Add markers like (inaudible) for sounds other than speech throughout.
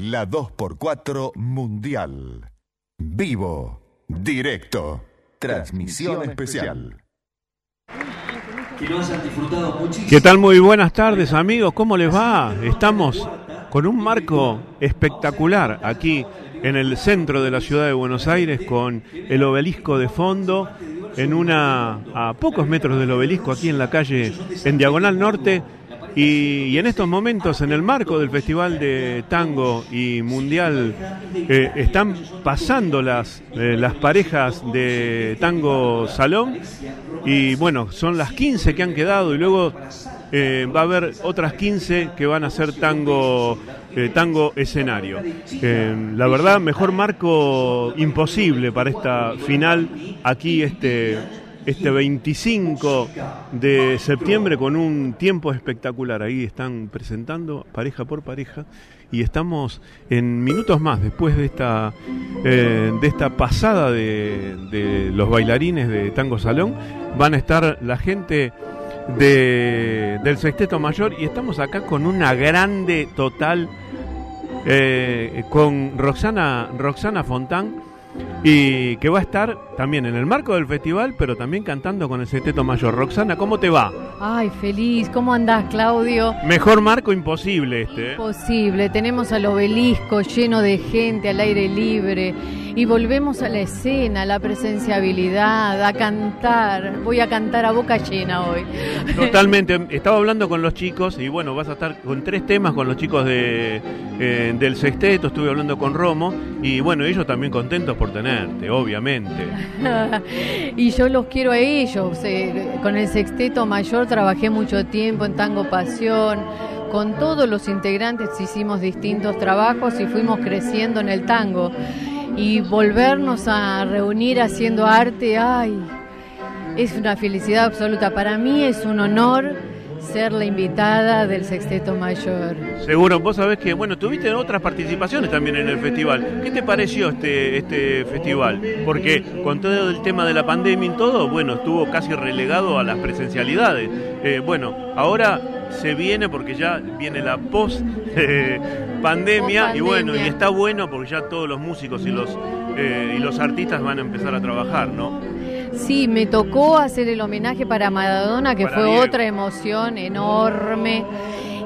la 2x4 Mundial. Vivo, directo, transmisión especial. ¿Qué tal? Muy buenas tardes amigos, ¿cómo les va? Estamos con un marco espectacular aquí en el centro de la ciudad de Buenos Aires con el obelisco de fondo en una a pocos metros del obelisco aquí en la calle en diagonal norte y, en estos momentos, en el marco del Festival de Tango y Mundial, eh, están pasando las, eh, las parejas de Tango Salón. Y bueno, son las 15 que han quedado y luego eh, va a haber otras 15 que van a ser tango, tango escenario. la verdad, mejor marco imposible para esta final aquí este este 25 de septiembre con un tiempo espectacular. Ahí están presentando pareja por pareja y estamos en minutos más después de esta, eh, de esta pasada de, los bailarines de Tango Salón. Van a estar la gente de, del Sexteto Mayor y estamos acá con una grande total eh, con Roxana, Roxana Fontán y que va a estar también en el marco del festival, pero también cantando con el Sexteto Mayor. Roxana, ¿cómo te va? Ay, feliz. ¿Cómo andás, Claudio? Mejor marco imposible este. ¿eh? Imposible. Tenemos al obelisco lleno de gente al aire libre y volvemos a la escena, a la presenciabilidad, a cantar. Voy a cantar a boca llena hoy. Totalmente. (laughs) Estaba hablando con los chicos y bueno, vas a estar con tres temas con los chicos de, eh, del sexteto. Estuve hablando con Romo y bueno, ellos también contentos por tenerte, obviamente. (laughs) y yo los quiero a ellos. Eh, con el sexteto mayor trabajé mucho tiempo en Tango Pasión. Con todos los integrantes hicimos distintos trabajos y fuimos creciendo en el tango y volvernos a reunir haciendo arte, ay, es una felicidad absoluta. Para mí es un honor ser la invitada del Sexteto Mayor. Seguro, vos sabés que, bueno, tuviste otras participaciones también en el festival. ¿Qué te pareció este, este festival? Porque con todo el tema de la pandemia y todo, bueno, estuvo casi relegado a las presencialidades. Eh, bueno, ahora se viene porque ya viene la post eh, pandemia y bueno, y está bueno porque ya todos los músicos y los, eh, y los artistas van a empezar a trabajar, ¿no? Sí, me tocó hacer el homenaje para Maradona, que fue otra emoción enorme.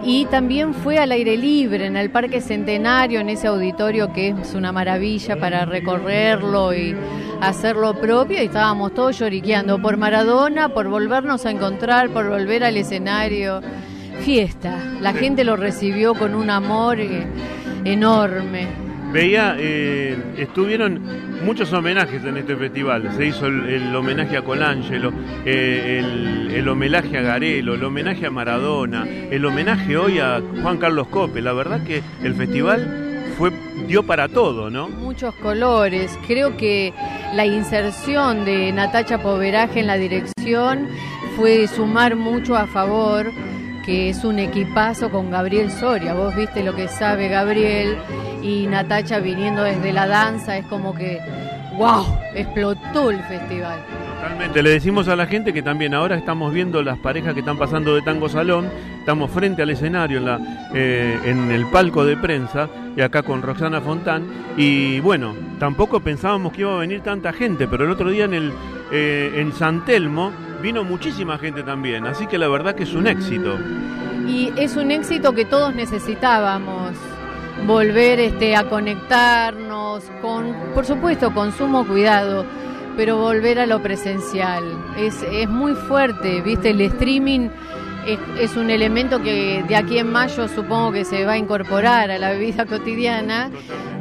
Y también fue al aire libre, en el Parque Centenario, en ese auditorio que es una maravilla para recorrerlo y hacerlo propio. Y estábamos todos lloriqueando por Maradona, por volvernos a encontrar, por volver al escenario fiesta. La gente lo recibió con un amor eh, enorme. Veía, eh, estuvieron muchos homenajes en este festival. Se hizo el, homenaje a Colangelo, eh, el, homenaje a Garelo, el homenaje a Maradona, el homenaje hoy a Juan Carlos Cope. La verdad que el festival fue dio para todo, ¿no? Muchos colores. Creo que la inserción de Natacha Poveraje en la dirección fue sumar mucho a favor que es un equipazo con Gabriel Soria. Vos viste lo que sabe Gabriel y Natacha viniendo desde la danza, es como que, wow, explotó el festival. Totalmente, le decimos a la gente que también ahora estamos viendo las parejas que están pasando de Tango Salón, estamos frente al escenario en, la, eh, en el palco de prensa y acá con Roxana Fontán y bueno, tampoco pensábamos que iba a venir tanta gente, pero el otro día en, el, eh, en San Telmo vino muchísima gente también, así que la verdad que es un éxito. Y es un éxito que todos necesitábamos, volver este, a conectarnos, con, por supuesto, con sumo cuidado, pero volver a lo presencial. Es, es muy fuerte, ¿viste? El streaming es, un elemento que de aquí en mayo supongo que se va a incorporar a la vida cotidiana,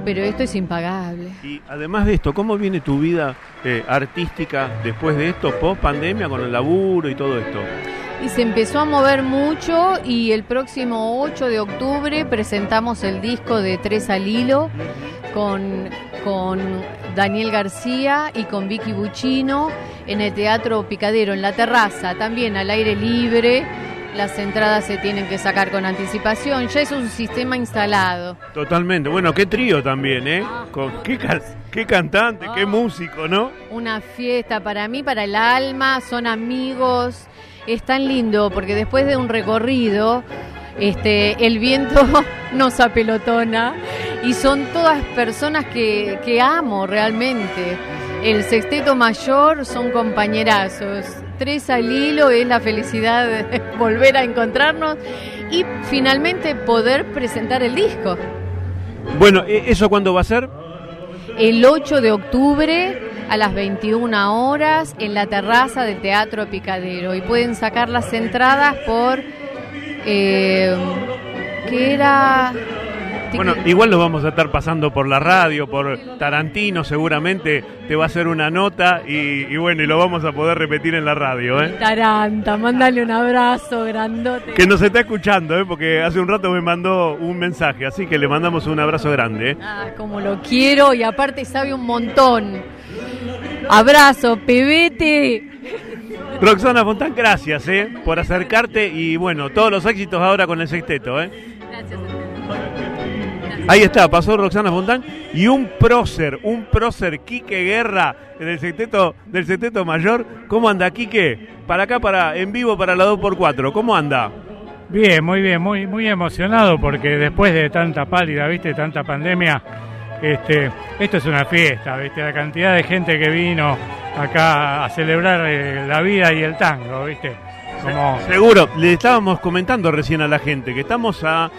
pero esto es impagable. Y además de esto, ¿cómo viene tu vida eh, artística después de esto, post pandemia, con el laburo y todo esto? Y se empezó a mover mucho y el próximo 8 de octubre presentamos el disco de Tres al Hilo con, con Daniel García y con Vicky Buccino en el Teatro Picadero, en la terraza, también al aire libre las entradas se tienen que sacar con anticipación, ya es un sistema instalado. Totalmente, bueno, qué trío también, ¿eh? Con, qué, qué cantante, qué ah. músico, ¿no? Una fiesta para mí, para el alma, son amigos, es tan lindo porque después de un recorrido este, el viento (laughs) nos apelotona y son todas personas que, que amo realmente. El sexteto mayor son compañerazos. Tres al hilo es la felicidad de (laughs) volver a encontrarnos y finalmente poder presentar el disco. Bueno, ¿e-, ¿eso cuándo va a ser? El 8 de octubre a las 21 horas en la terraza del Teatro Picadero y pueden sacar las entradas por... Eh, que era bueno, igual lo vamos a estar pasando por la radio, por Tarantino seguramente te va a hacer una nota y, bueno, y lo vamos a poder repetir en la radio. ¿eh? Taranta, mándale un abrazo grandote. Que nos está escuchando, ¿eh? porque hace un rato me mandó un mensaje, así que le mandamos un abrazo grande. ¿eh? Ah, como lo quiero y aparte sabe un montón. Abrazo, pebete. Roxana Fontán, gracias ¿eh? por acercarte y bueno, todos los éxitos ahora con el sexteto. ¿eh? Gracias. Ahí está, pasó Roxana Fontán y un prócer, un prócer, Quique Guerra, del sexteto, del sexteto mayor. ¿Cómo anda, Quique? Para acá, para en vivo para la 2x4, ¿cómo anda? Bien, muy bien, muy, muy emocionado porque después de tanta pálida, viste, tanta pandemia, este, esto es una fiesta, viste, la cantidad de gente que vino acá a celebrar eh, la vida y el tango, viste. Como... Seguro, le estábamos comentando recién a la gente que estamos a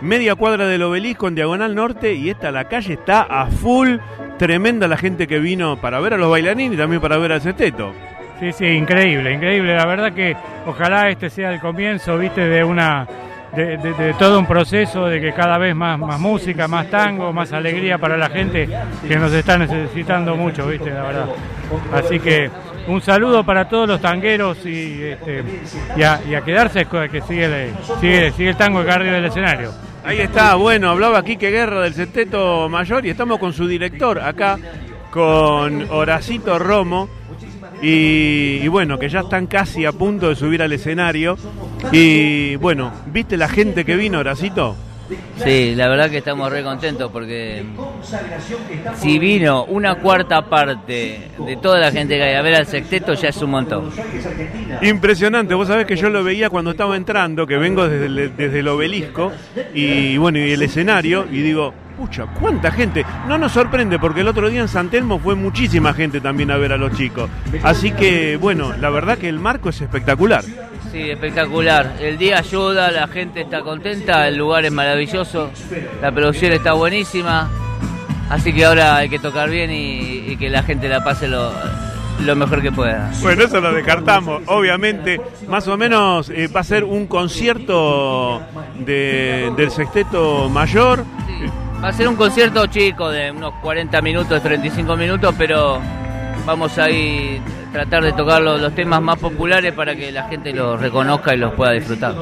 media cuadra del obelisco en Diagonal Norte y esta la calle está a full, tremenda la gente que vino para ver a los bailarines y también para ver al sexteto. Sí, sí, increíble, increíble. La verdad que ojalá este sea el comienzo, viste, de una de, todo un proceso de que cada vez más, más música, más tango, más alegría para la gente que nos está necesitando mucho, viste, la verdad. Así que un saludo para todos los tangueros y, este, y, a, quedarse que sigue, sigue, sigue el tango acá arriba del escenario. Ahí está, bueno, hablaba Quique Guerra del Seteto Mayor y estamos con su director acá, con Horacito Romo. Y, bueno, que ya están casi a punto de subir al escenario. Y bueno, ¿viste la gente que vino, Horacito? Sí, la verdad que estamos re contentos porque si vino una cuarta parte de toda la gente que hay a ver al sexteto ya es un montón. Impresionante, vos sabés que yo lo veía cuando estaba entrando, que vengo desde el, desde el obelisco y bueno, y el escenario y digo, pucha, cuánta gente. No nos sorprende porque el otro día en San Telmo fue muchísima gente también a ver a los chicos. Así que bueno, la verdad que el marco es espectacular. Sí, espectacular. El día ayuda, la gente está contenta, el lugar es maravilloso, la producción está buenísima, así que ahora hay que tocar bien y, que la gente la pase lo, mejor que pueda. Bueno, eso lo descartamos. Obviamente, más o menos eh, va a ser un concierto del sexteto mayor. Va a ser un concierto chico de unos 40 minutos, 35 minutos, pero vamos a ir tratar de tocar los, temas más populares para que la gente los reconozca y los pueda disfrutar.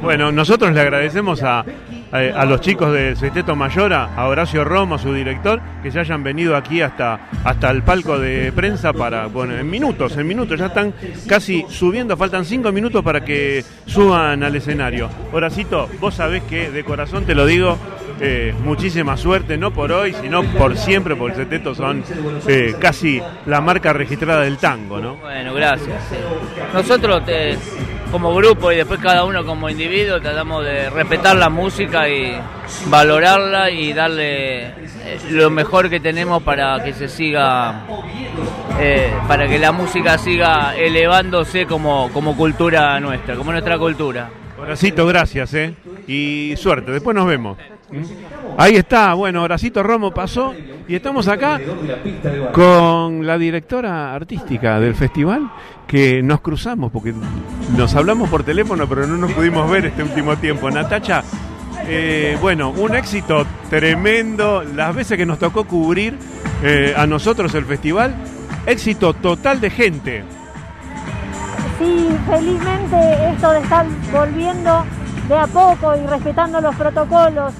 Bueno, nosotros le agradecemos a, a, los chicos del Sexteto Mayor, a Horacio Romo, su director, que se hayan venido aquí hasta, hasta el palco de prensa para, bueno, en minutos, en minutos, ya están casi subiendo, faltan cinco minutos para que suban al escenario. Horacito, vos sabés que de corazón te lo digo, eh, muchísima suerte, no por hoy, sino por siempre, porque el Sexteto son eh, casi la marca registrada del tango, ¿no? Bueno, gracias. Nosotros te como grupo y después cada uno como individuo tratamos de respetar la música y valorarla y darle eh, lo mejor que tenemos para que se siga, eh, para que la música siga elevándose como, como cultura nuestra, como nuestra cultura. Horacito, gracias, ¿eh? Y suerte, después nos vemos. Ahí está, bueno, Horacito Romo pasó y estamos acá con la directora artística del festival que nos cruzamos porque nos hablamos por teléfono pero no nos pudimos ver este último tiempo. Natacha, eh, bueno, un éxito tremendo, las veces que nos tocó cubrir eh, a nosotros el festival, éxito total de gente. Sí, felizmente esto de estar volviendo de a poco y respetando los protocolos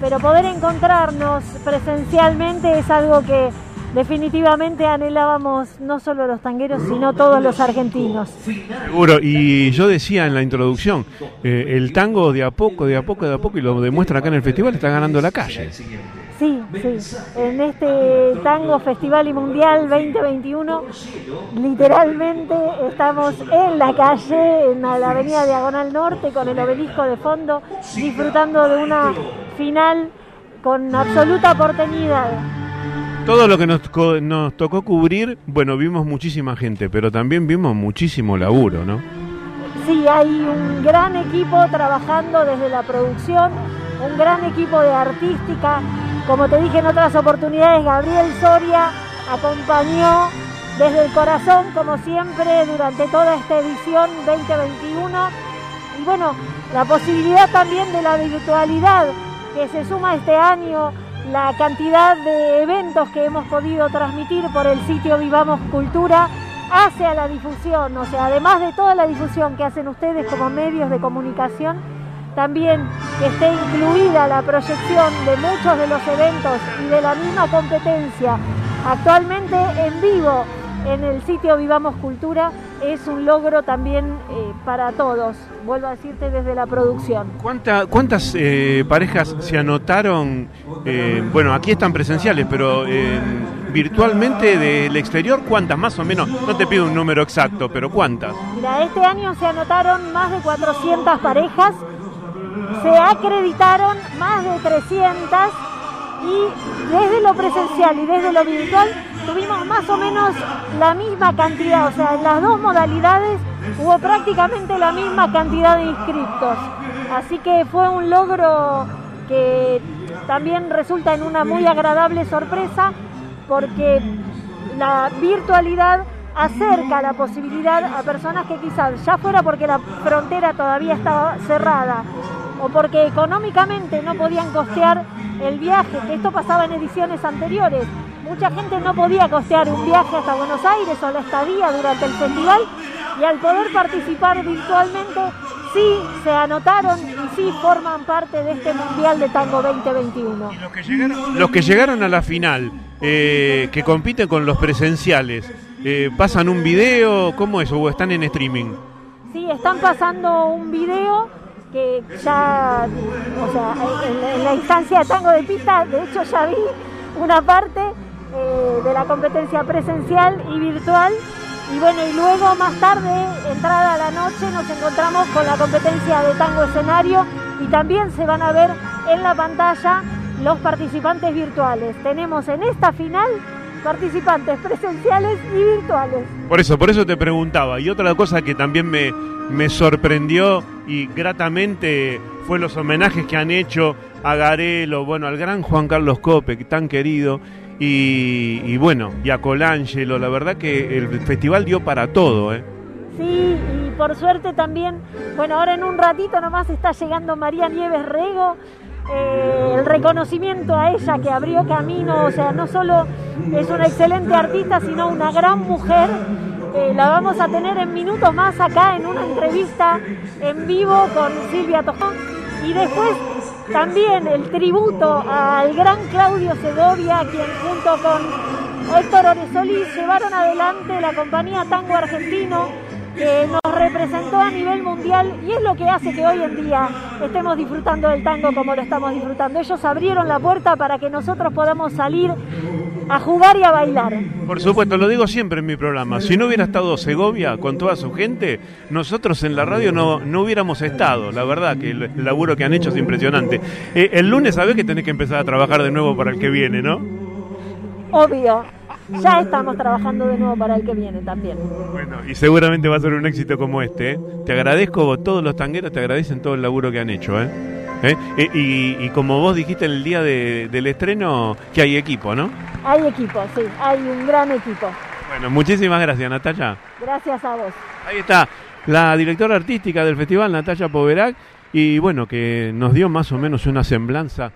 pero poder encontrarnos presencialmente es algo que, definitivamente anhelábamos no solo los tangueros, sino todos los argentinos. Seguro, y yo decía en la introducción, eh, el tango de a poco, de a poco, de a poco, y lo demuestra acá en el festival, está ganando la calle. Sí, sí. En este Tango Festival y Mundial 2021, literalmente estamos en la calle, en la avenida Diagonal Norte, con el obelisco de fondo, disfrutando de una final con absoluta porteñidad. Todo lo que nos, nos tocó cubrir, bueno, vimos muchísima gente, pero también vimos muchísimo laburo, ¿no? Sí, hay un gran equipo trabajando desde la producción, un gran equipo de artística. Como te dije en otras oportunidades, Gabriel Soria acompañó desde el corazón, como siempre, durante toda esta edición 2021. Y bueno, la posibilidad también de la virtualidad que se suma este año la cantidad de eventos que hemos podido transmitir por el sitio Vivamos Cultura hace a la difusión, o sea, además de toda la difusión que hacen ustedes como medios de comunicación, también que esté incluida la proyección de muchos de los eventos y de la misma competencia actualmente en vivo en el sitio Vivamos Cultura es un logro también eh, para todos, vuelvo a decirte desde la producción. ¿Cuántas eh, parejas se anotaron? Eh, bueno, aquí están presenciales, pero virtualmente del exterior, ¿cuántas más o menos? No te pido un número exacto, pero ¿cuántas? Mira, este año se anotaron más de 400 parejas, se acreditaron más de 300 y desde lo presencial y desde lo virtual tuvimos más o menos la misma cantidad, o sea, en las dos modalidades hubo prácticamente la misma cantidad de inscriptos. Así que fue un logro que también resulta en una muy agradable sorpresa porque la virtualidad acerca la posibilidad a personas que quizás ya fuera porque la frontera todavía estaba cerrada o porque económicamente no podían costear el viaje, que esto pasaba en ediciones anteriores, mucha gente no podía costear un viaje hasta Buenos Aires o la estadía durante el festival y al poder participar virtualmente sí se anotaron y sí forman parte de este Mundial de Tango 2021. los que llegaron, a la final, eh, que compiten con los presenciales, eh, ¿pasan un video? ¿Cómo es? ¿O están en streaming? Sí, están pasando un video que ya, o sea, en la instancia de tango de pista, de hecho ya vi una parte eh, de la competencia presencial y virtual. Y bueno, y luego más tarde, entrada a la noche, nos encontramos con la competencia de tango escenario y también se van a ver en la pantalla los participantes virtuales. Tenemos en esta final participantes presenciales y virtuales. Por eso, por eso te preguntaba. Y otra cosa que también me, me sorprendió y gratamente fue los homenajes que han hecho a Garelo, bueno, al gran Juan Carlos Cope, tan querido, y, bueno, y a Colangelo, la verdad que el festival dio para todo, ¿eh? Sí, y por suerte también, bueno, ahora en un ratito nomás está llegando María Nieves Rego, eh, el reconocimiento a ella que abrió camino, o sea, no solo es una excelente artista, sino una gran mujer. Eh, la vamos a tener en minutos más acá en una entrevista en vivo con Silvia Tojón. Y después también el tributo al gran Claudio Segovia, quien junto con Héctor Oresolí llevaron adelante la compañía Tango Argentino, representó a nivel mundial y es lo que hace que hoy en día estemos disfrutando del tango como lo estamos disfrutando. Ellos abrieron la puerta para que nosotros podamos salir a jugar y a bailar. Por supuesto, lo digo siempre en mi programa. Si no hubiera estado Segovia con toda su gente, nosotros en la radio no, no hubiéramos estado. La verdad que el, laburo que han hecho es impresionante. Eh, el lunes sabés que tenés que empezar a trabajar de nuevo para el que viene, ¿no? Obvio. Ya estamos trabajando de nuevo para el que viene también. Bueno, y seguramente va a ser un éxito como este. ¿eh? Te agradezco, todos los tangueros te agradecen todo el laburo que han hecho. ¿eh? ¿Eh? Y, como vos dijiste el día del estreno, que hay equipo, ¿no? Hay equipo, sí, hay un gran equipo. Bueno, muchísimas gracias, Natalia. Gracias a vos. Ahí está, la directora artística del festival, Natalia Poverac, y bueno, que nos dio más o menos una semblanza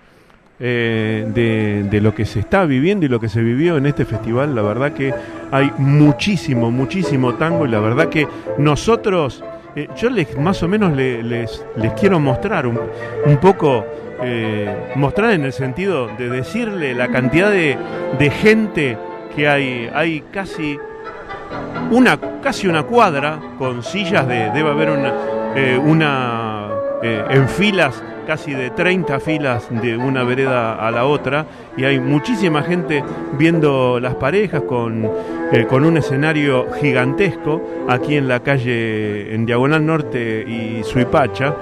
eh, de, de, lo que se está viviendo y lo que se vivió en este festival. La verdad que hay muchísimo, muchísimo tango y la verdad que nosotros eh, yo les, más o menos les, les, quiero mostrar un, un poco, eh, mostrar en el sentido de decirle la cantidad de, de gente que hay, hay casi una, casi una cuadra con sillas de, debe haber una, una en filas casi de 30 filas de una vereda a la otra y hay muchísima gente viendo las parejas con, eh, con un escenario gigantesco aquí en la calle en Diagonal Norte y Suipacha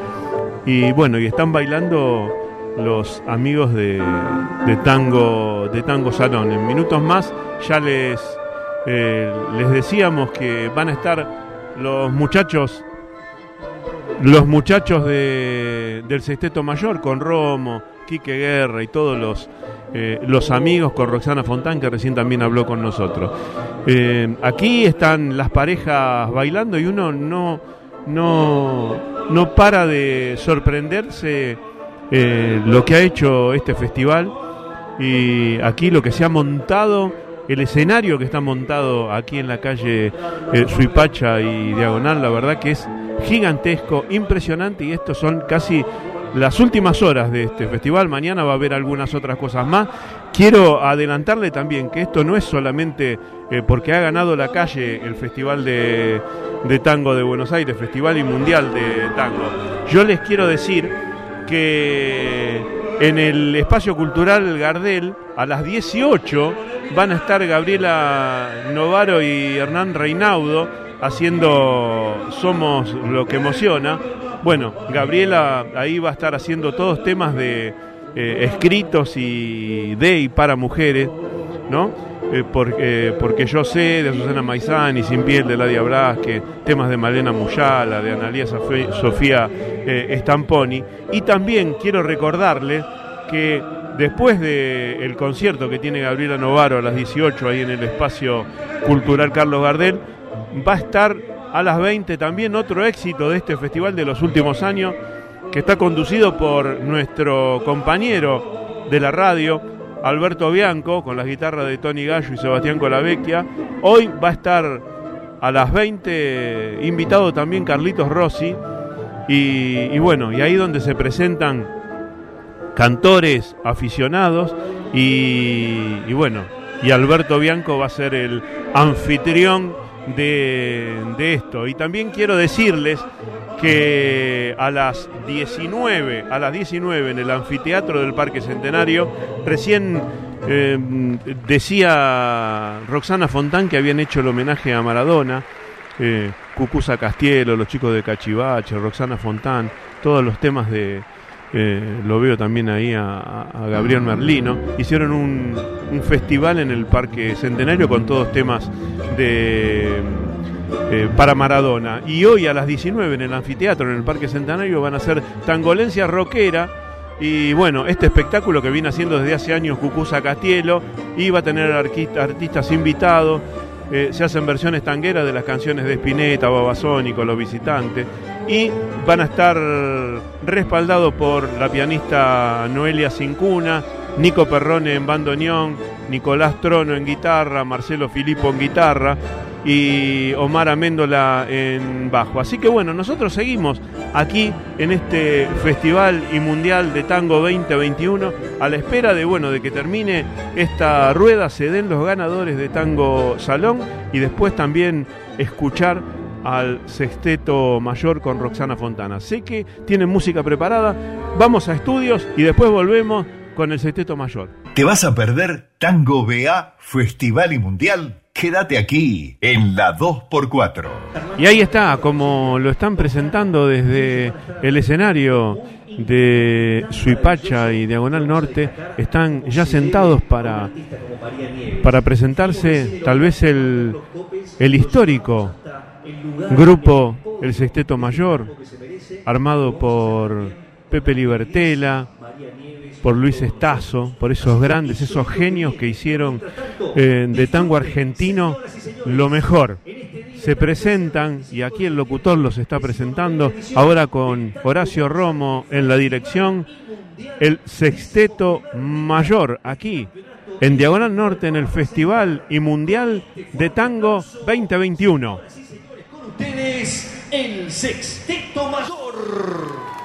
y bueno, y están bailando los amigos de, de Tango de Tango Salón. En minutos más ya les eh, les decíamos que van a estar los muchachos los muchachos de, del Sexteto Mayor con Romo, Quique Guerra y todos los, eh, los amigos con Roxana Fontán que recién también habló con nosotros. Eh, aquí están las parejas bailando y uno no, no, no para de sorprenderse lo que ha hecho este festival y aquí lo que se ha montado el escenario que está montado aquí en la calle eh, Suipacha y Diagonal, la verdad que es gigantesco, impresionante y estos son casi las últimas horas de este festival. Mañana va a haber algunas otras cosas más. Quiero adelantarle también que esto no es solamente eh, porque ha ganado la calle el Festival de, de Tango de Buenos Aires, Festival y Mundial de Tango. Yo les quiero decir que en el espacio cultural Gardel a las 18 van a estar Gabriela Novaro y Hernán Reinaudo haciendo Somos lo que emociona. Bueno, Gabriela ahí va a estar haciendo todos temas de eh, escritos y de y para mujeres, ¿no? Eh, porque, porque yo sé de Susana Maizán y Sin Piel de Ladia Blasque, temas de Malena Muyala, de Analia Sofía eh, Stamponi. Y también quiero recordarle que después del concierto que tiene Gabriela Novaro a las 18 ahí en el espacio cultural Carlos Gardel, va a estar a las 20 también otro éxito de este festival de los últimos años que está conducido por nuestro compañero de la radio, Alberto Bianco, con las guitarras de Tony Gallo y Sebastián Colavecchia. Hoy va a estar a las 20 invitado también Carlitos Rossi. Y, bueno, y ahí donde se presentan cantores aficionados y, bueno, y Alberto Bianco va a ser el anfitrión de, esto. Y también quiero decirles que a las 19, a las 19 en el anfiteatro del Parque Centenario, recién eh, decía Roxana Fontán que habían hecho el homenaje a Maradona, eh, Cucusa Castielo, los chicos de Cachivache, Roxana Fontán, todos los temas de, eh, lo veo también ahí a, Gabriel Merlino, hicieron un, festival en el Parque Centenario con todos temas de eh, para Maradona. Y hoy a las 19 en el anfiteatro, en el Parque Centenario, van a ser Tangolencia Rockera. Y bueno, este espectáculo que viene haciendo desde hace años Cucusa Castielo, iba a tener artistas invitados. Eh, se hacen versiones tangueras de las canciones de Spinetta, Babasónico, Los Visitantes y van a estar respaldados por la pianista Noelia Cincuna, Nico Perrone en bandoneón, Nicolás Trono en guitarra, Marcelo Filippo en guitarra y Omar Améndola en bajo. Así que bueno, nosotros seguimos aquí en este Festival y Mundial de Tango 2021 a la espera de bueno, de que termine esta rueda, se den los ganadores de Tango Salón y después también escuchar al sexteto mayor con Roxana Fontana. Sé que tienen música preparada, vamos a estudios y después volvemos con el sexteto mayor. ¿Te vas a perder Tango BA Festival y Mundial? Quédate aquí en la 2x4. Y ahí está, como lo están presentando desde el escenario de Suipacha y Diagonal Norte, están ya sentados para, para presentarse tal vez el, el histórico grupo El Sexteto Mayor, armado por Pepe Libertela, por Luis Estazo, por esos grandes, esos genios que hicieron eh, de tango argentino lo mejor. Se presentan, y aquí el locutor los está presentando, ahora con Horacio Romo en la dirección, el Sexteto Mayor, aquí en Diagonal Norte, en el Festival y Mundial de Tango 2021 ustedes el Sexteto Mayor.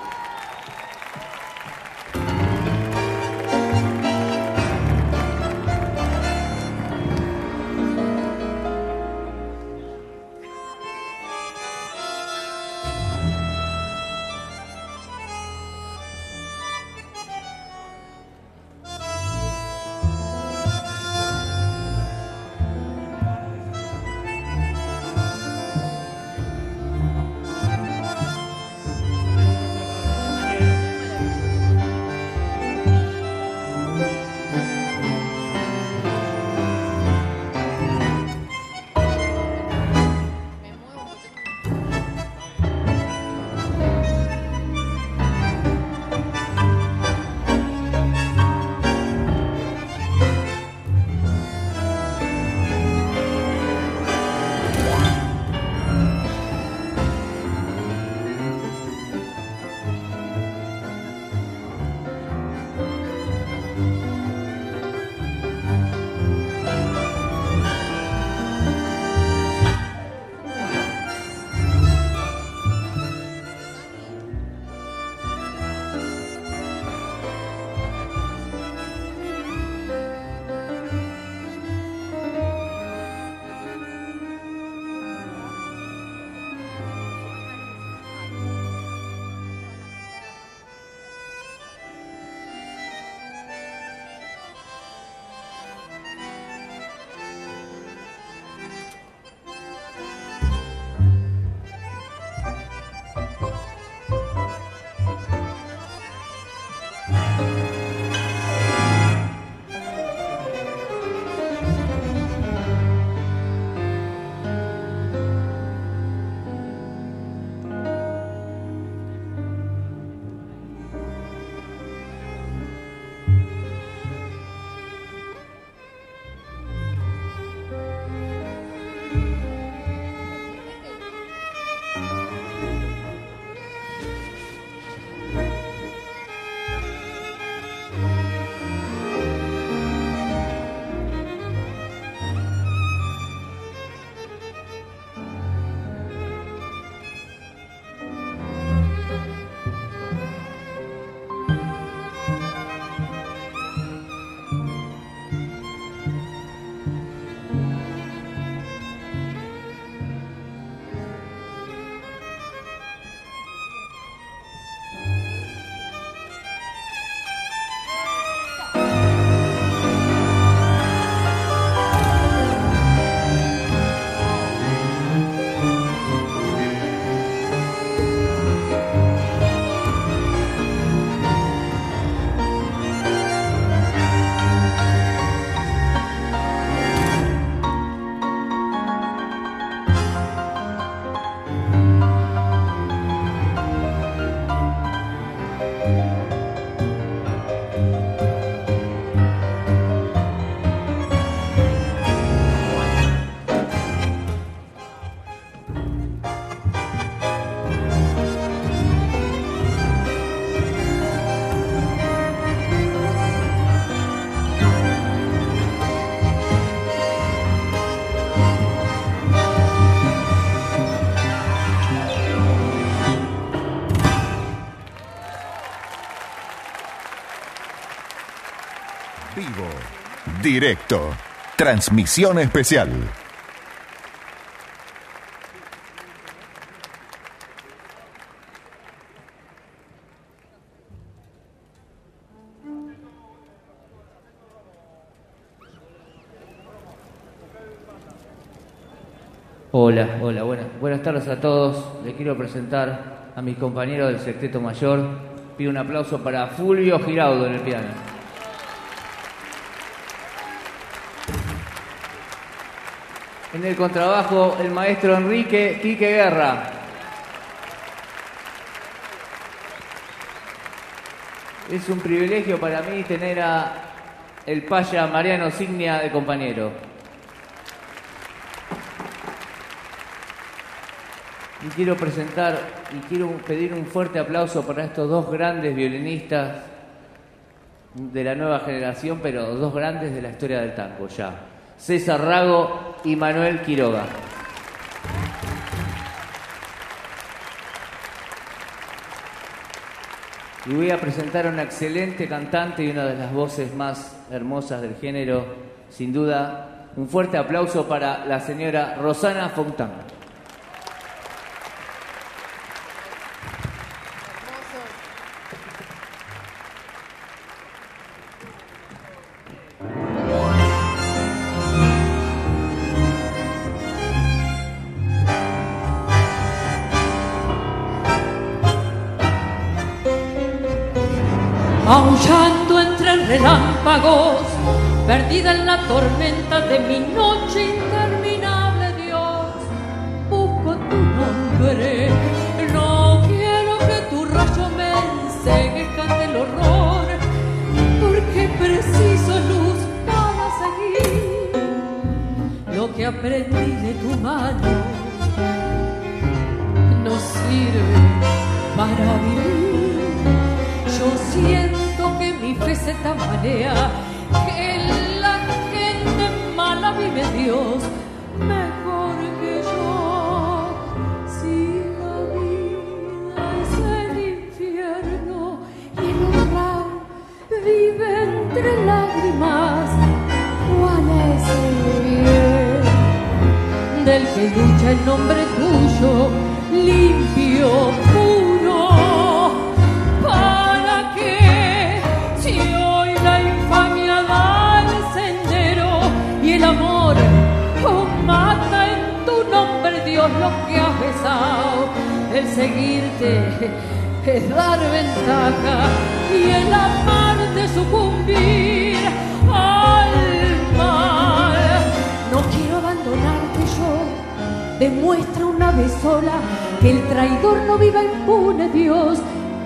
Directo. Transmisión especial. Hola, hola, buenas, buenas tardes a todos. Les quiero presentar a mis compañeros del Sexteto Mayor. Pido un aplauso para Fulvio Giraudo en el piano. En el contrabajo, el maestro Enrique Quique Guerra. Es un privilegio para mí tener a el paya Mariano Signia de compañero. Y quiero presentar y quiero pedir un fuerte aplauso para estos dos grandes violinistas de la nueva generación, pero dos grandes de la historia del tango ya. César Rago y Manuel Quiroga. Y voy a presentar a una excelente cantante y una de las voces más hermosas del género, sin duda. Un fuerte aplauso para la señora Rosana Fontana. Perdida en la tormenta de mi noche interminable, Dios, busco tu nombre. No quiero que tu rayo me enseguezca el horror, porque preciso luz para seguir lo que aprendí de tu mano. No sirve para vivir. Yo siento que mi fe se tambalea, que vive Dios mejor que yo. Si la vida es el infierno y el vive entre lágrimas, ¿cuál es el bien del que lucha en nombre tuyo, limpio, lo que has besado. El seguirte es dar ventaja y el amarte sucumbir al mal. No quiero abandonarte yo. Demuestra una vez sola que el traidor no viva impune, Dios,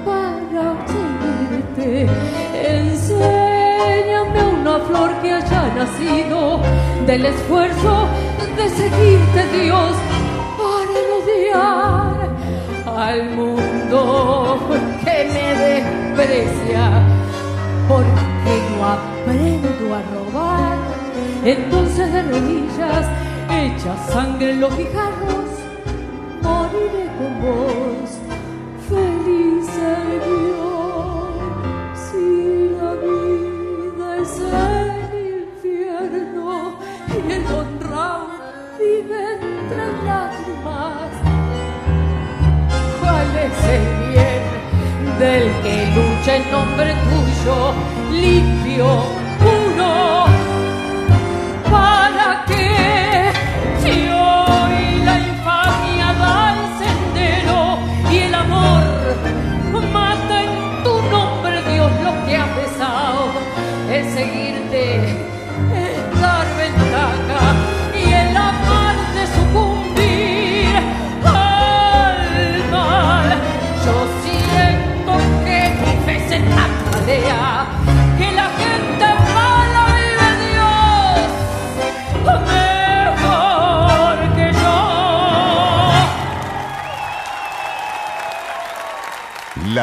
para seguirte. Enséñame una flor que haya nacido del esfuerzo de seguirte, Dios, al mundo que me desprecia, porque no aprendo a robar. Entonces de rodillas, hechas sangre en los guijarros, moriré con vos, feliz el Dios. Si la vida es el infierno y el honrado vive entre lágrimas, ¿cuál es el bien del que lucha en nombre tuyo, limpio, puro?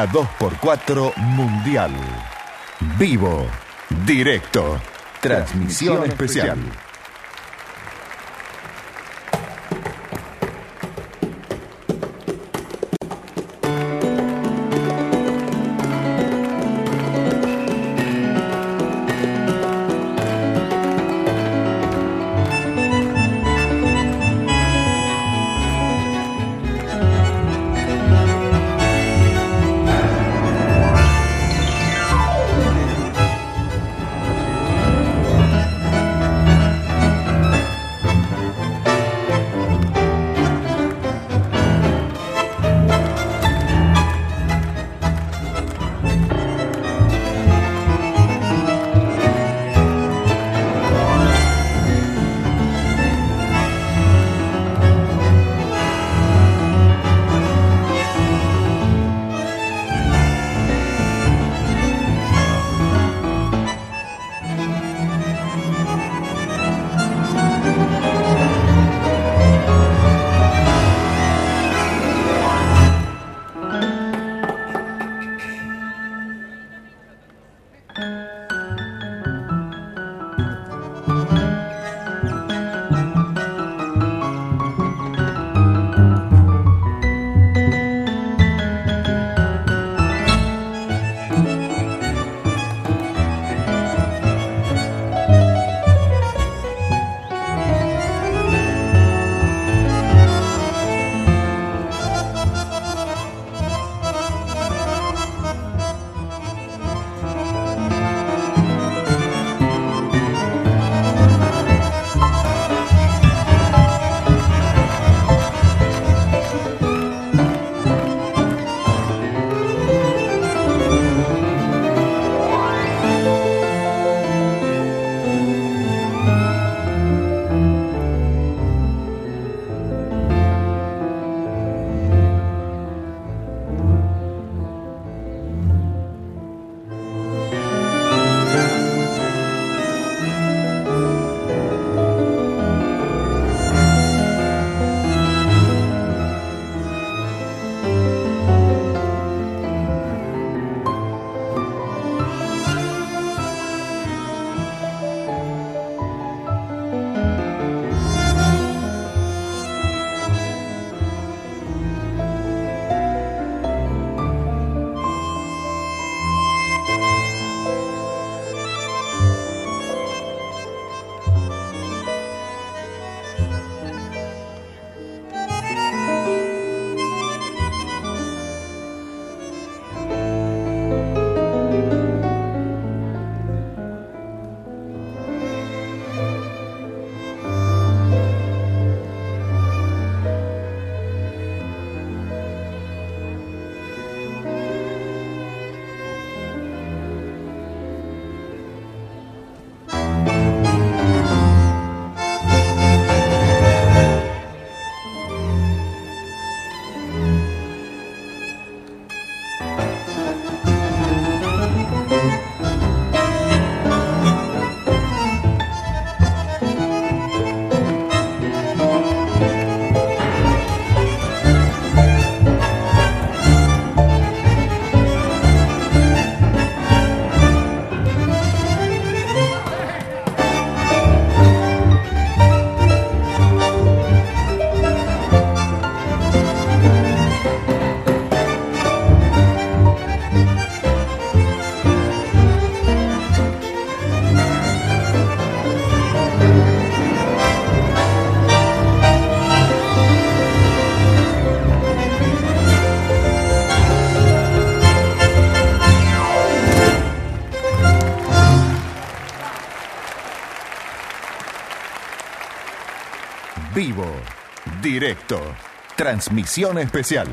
La 2x4 Mundial. Vivo. Directo. Transmisión especial. directo. Transmisión especial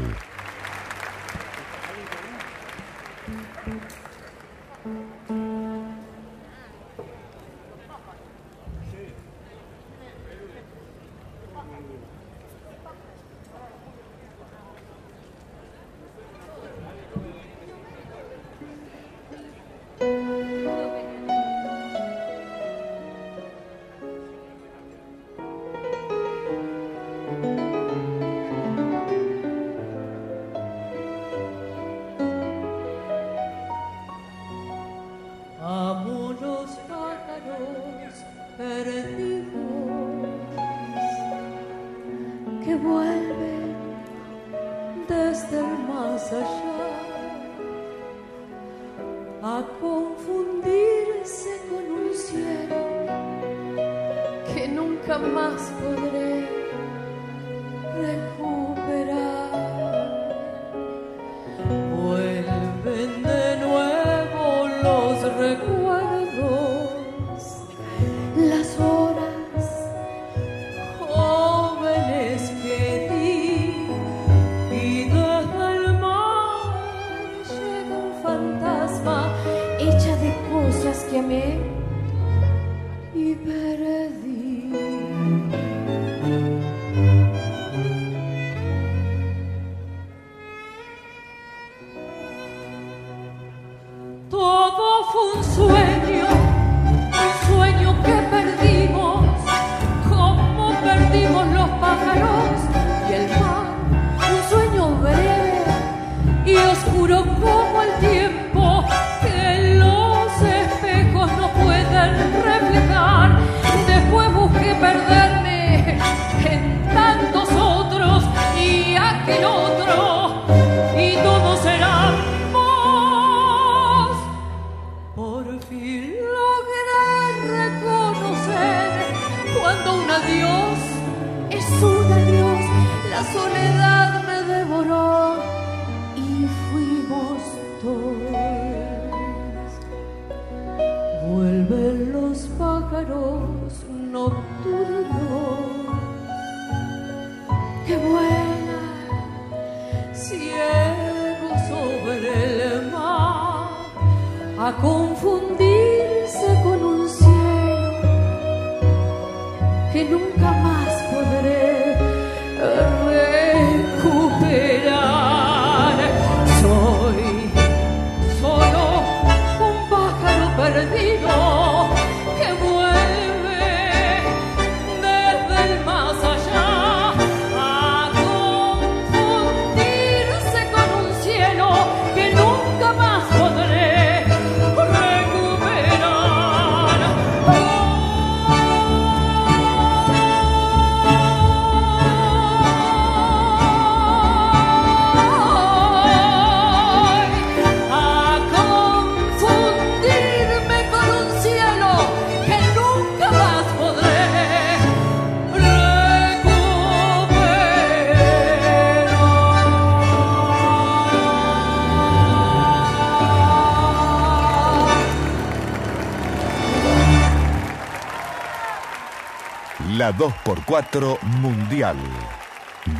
la 2x4 Mundial.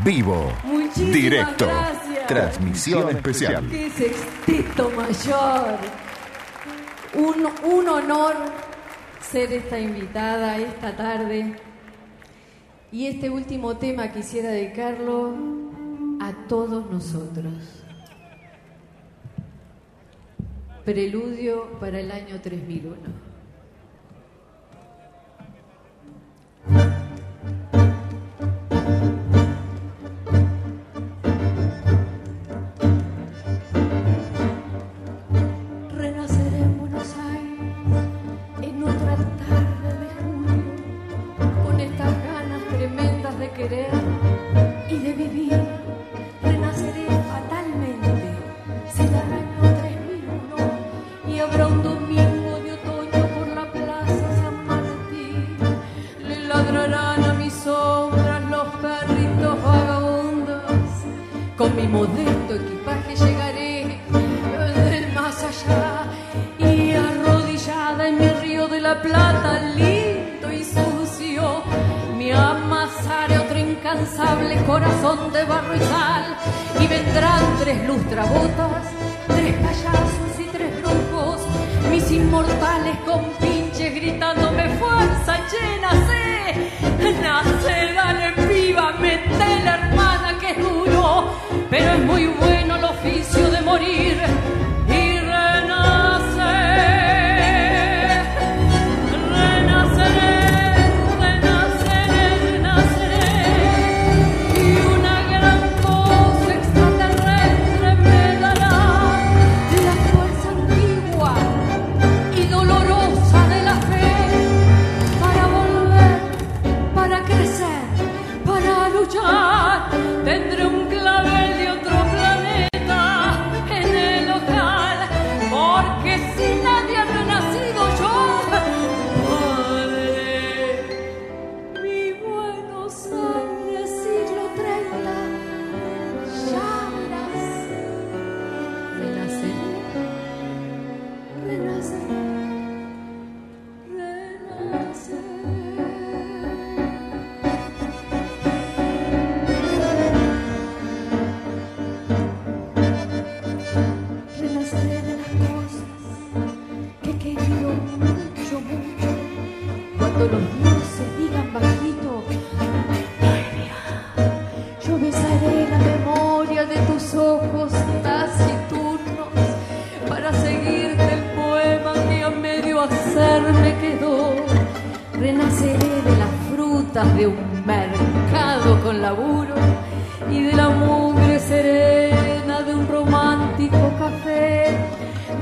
Vivo. Directo. Transmisión especial. Mayor. Un, un honor ser esta invitada esta tarde. Y este último tema quisiera dedicarlo a todos nosotros. Preludio para el año 3001. Renaceremos en otra tarde de julio con estas ganas tremendas de querer. modesto equipaje llegaré del más allá y arrodillada en mi río de la plata, lindo y sucio, me amasaré otro incansable corazón de barro y sal y vendrán tres lustrabotas, tres payasos y tres brujos, mis inmortales compinches gritándome fuerza, che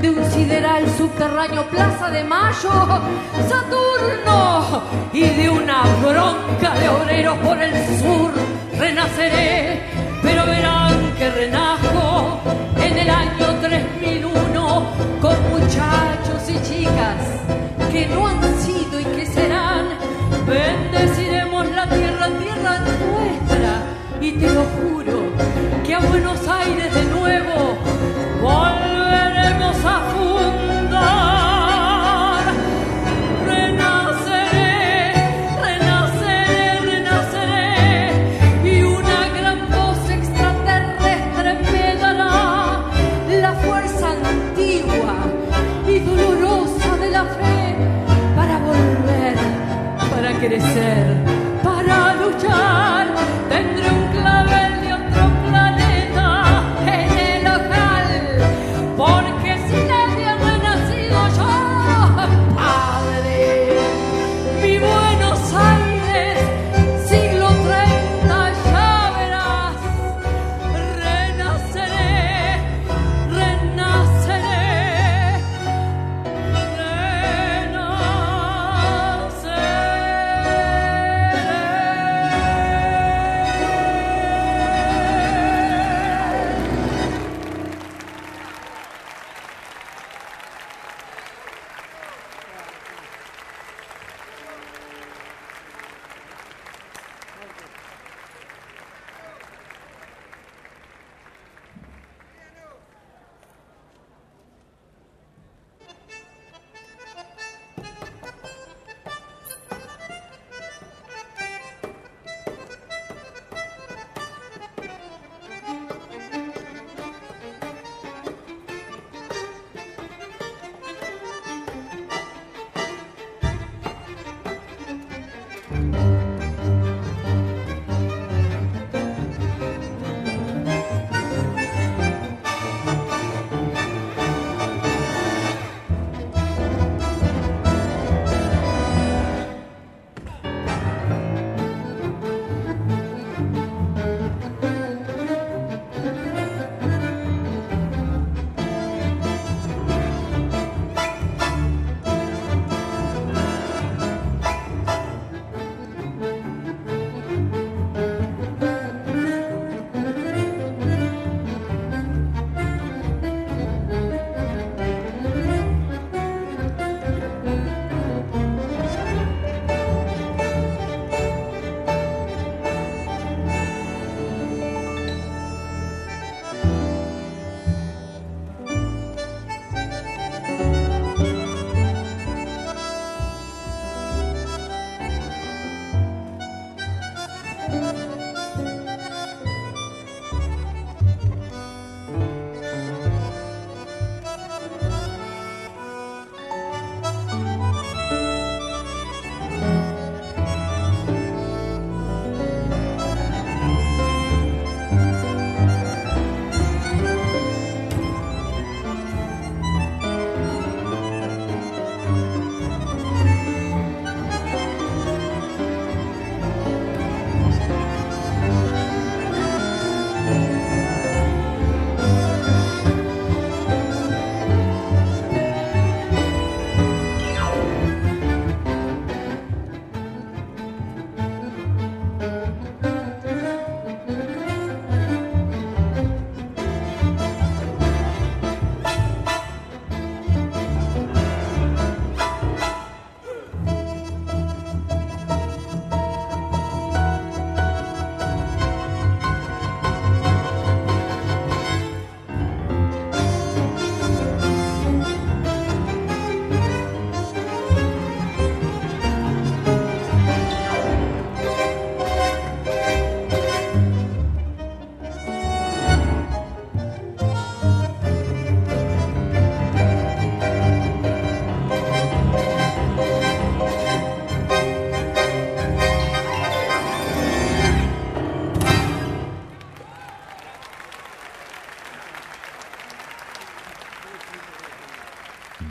de un sideral subterráneo Plaza de Mayo, Saturno, y de una bronca de obreros por el sur renaceré, pero verán que renajo en el año 3001 con muchachos y chicas que no han sido y que serán. Bendeciremos la tierra, tierra nuestra, y te lo juro que a Buenos Aires de nuevo voy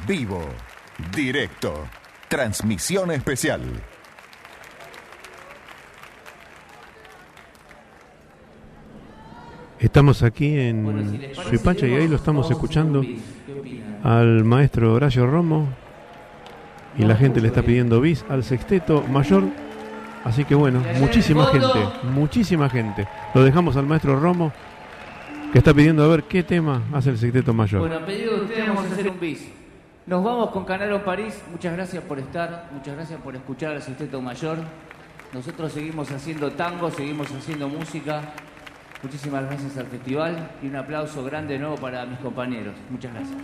Vivo, directo, transmisión especial. Estamos aquí en Suipacha y ahí lo estamos escuchando al maestro Horacio Romo y la gente le está pidiendo bis al sexteto mayor. Así que bueno, muchísima gente, muchísima gente. Lo dejamos al maestro Romo que está pidiendo a ver qué tema hace el sexteto mayor. Bueno, a pedido de ustedes vamos a hacer un bis. Nos vamos con Canaro París. Muchas gracias por estar, muchas gracias por escuchar al sexteto mayor. Nosotros seguimos haciendo tango, seguimos haciendo música. Muchísimas gracias al festival y un aplauso grande de nuevo para mis compañeros. Muchas gracias.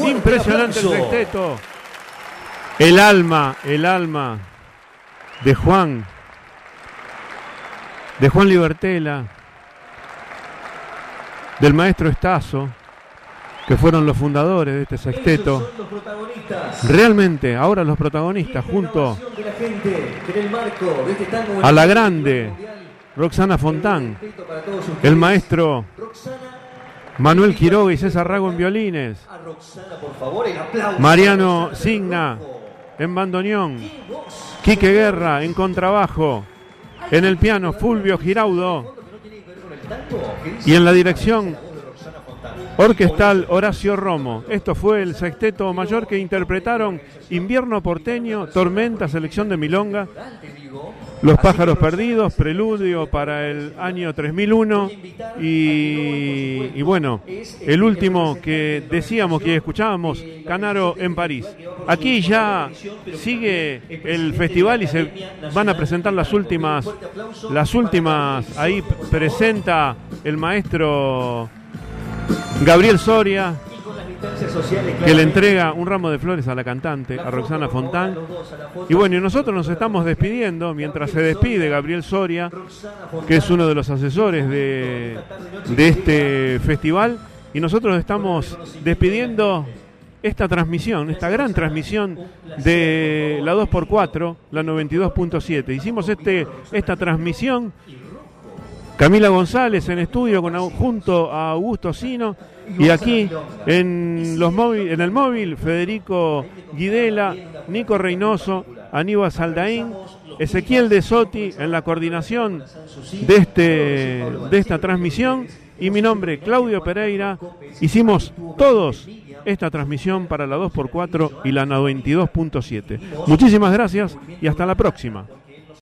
Fuerte Impresionante el sexteto. El alma, el alma de Juan, de Juan Libertela, del maestro Estazo, que fueron los fundadores de este sexteto. son los protagonistas. Realmente, ahora los protagonistas, junto de la gente que en el marco de este a la grande Roxana Fontán, el maestro Manuel Quiroga y César Rago en violines, A Roxana, por favor, el aplauso. Mariano Signa en bandoneón, Quique Guerra en contrabajo, en el piano Fulvio Giraudo y en la dirección Orquestal Horacio Romo. Esto fue el sexteto mayor que interpretaron Invierno Porteño, Tormenta, Selección de Milonga, Los Pájaros Perdidos, Preludio para el año 3001 y, y bueno, el último que decíamos que escuchábamos, Canaro en París. Aquí ya sigue el festival y se van a presentar las últimas, las últimas, ahí presenta el maestro Gabriel Soria, que le entrega un ramo de flores a la cantante, a Roxana Fontán. Y bueno, nosotros nos estamos despidiendo mientras se despide Gabriel Soria, que es uno de los asesores de, de este festival. Y nosotros estamos despidiendo esta transmisión, esta gran transmisión de la 2x4, la 92.7. Hicimos este, esta transmisión Camila González en estudio con, junto a Augusto Sino y aquí en, los móvil, en el móvil Federico Guidela, Nico Reynoso, Aníbal Saldaín, Ezequiel de Soti en la coordinación de, este, de esta transmisión y mi nombre Claudio Pereira. Hicimos todos esta transmisión para la 2x4 y la 92.7. Muchísimas gracias y hasta la próxima.